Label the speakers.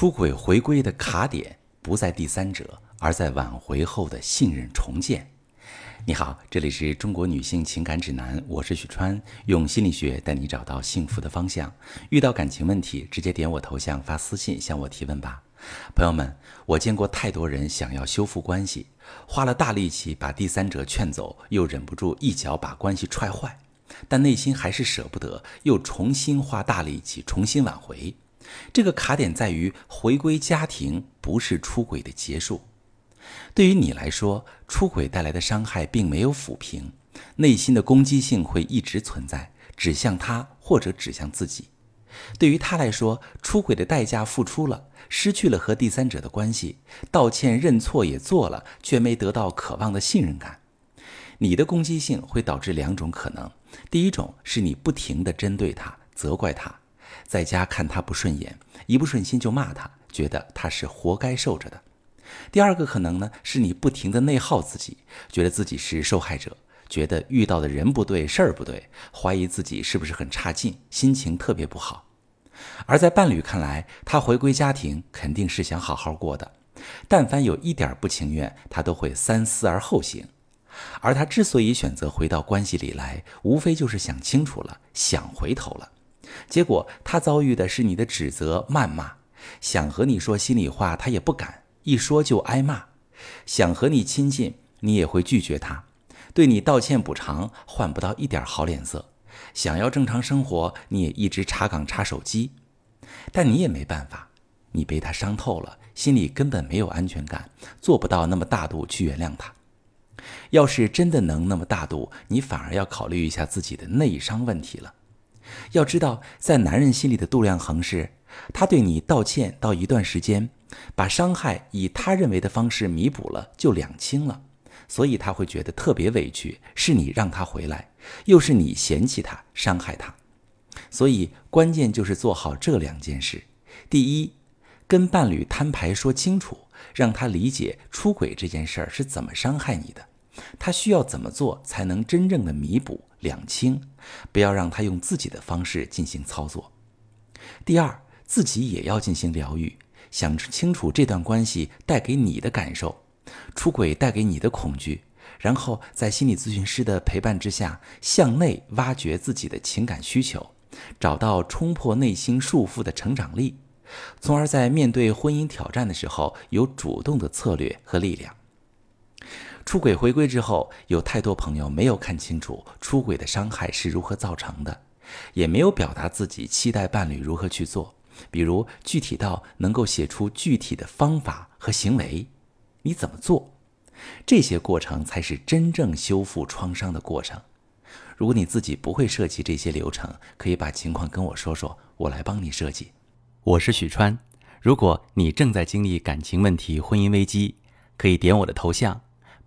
Speaker 1: 出轨回归的卡点不在第三者，而在挽回后的信任重建。你好，这里是中国女性情感指南，我是许川，用心理学带你找到幸福的方向。遇到感情问题，直接点我头像发私信向我提问吧。朋友们，我见过太多人想要修复关系，花了大力气把第三者劝走，又忍不住一脚把关系踹坏，但内心还是舍不得，又重新花大力气重新挽回。这个卡点在于回归家庭不是出轨的结束。对于你来说，出轨带来的伤害并没有抚平，内心的攻击性会一直存在，指向他或者指向自己。对于他来说，出轨的代价付出了，失去了和第三者的关系，道歉认错也做了，却没得到渴望的信任感。你的攻击性会导致两种可能：第一种是你不停地针对他，责怪他。在家看他不顺眼，一不顺心就骂他，觉得他是活该受着的。第二个可能呢，是你不停的内耗自己，觉得自己是受害者，觉得遇到的人不对，事儿不对，怀疑自己是不是很差劲，心情特别不好。而在伴侣看来，他回归家庭肯定是想好好过的，但凡有一点不情愿，他都会三思而后行。而他之所以选择回到关系里来，无非就是想清楚了，想回头了。结果他遭遇的是你的指责、谩骂，想和你说心里话，他也不敢，一说就挨骂；想和你亲近，你也会拒绝他；对你道歉补偿，换不到一点好脸色；想要正常生活，你也一直查岗查手机。但你也没办法，你被他伤透了，心里根本没有安全感，做不到那么大度去原谅他。要是真的能那么大度，你反而要考虑一下自己的内伤问题了。要知道，在男人心里的度量衡是，他对你道歉到一段时间，把伤害以他认为的方式弥补了，就两清了，所以他会觉得特别委屈，是你让他回来，又是你嫌弃他、伤害他，所以关键就是做好这两件事：第一，跟伴侣摊牌说清楚，让他理解出轨这件事儿是怎么伤害你的。他需要怎么做才能真正的弥补两清？不要让他用自己的方式进行操作。第二，自己也要进行疗愈，想清楚这段关系带给你的感受，出轨带给你的恐惧，然后在心理咨询师的陪伴之下，向内挖掘自己的情感需求，找到冲破内心束缚的成长力，从而在面对婚姻挑战的时候有主动的策略和力量。出轨回归之后，有太多朋友没有看清楚出轨的伤害是如何造成的，也没有表达自己期待伴侣如何去做，比如具体到能够写出具体的方法和行为，你怎么做？这些过程才是真正修复创伤的过程。如果你自己不会设计这些流程，可以把情况跟我说说，我来帮你设计。我是许川，如果你正在经历感情问题、婚姻危机，可以点我的头像。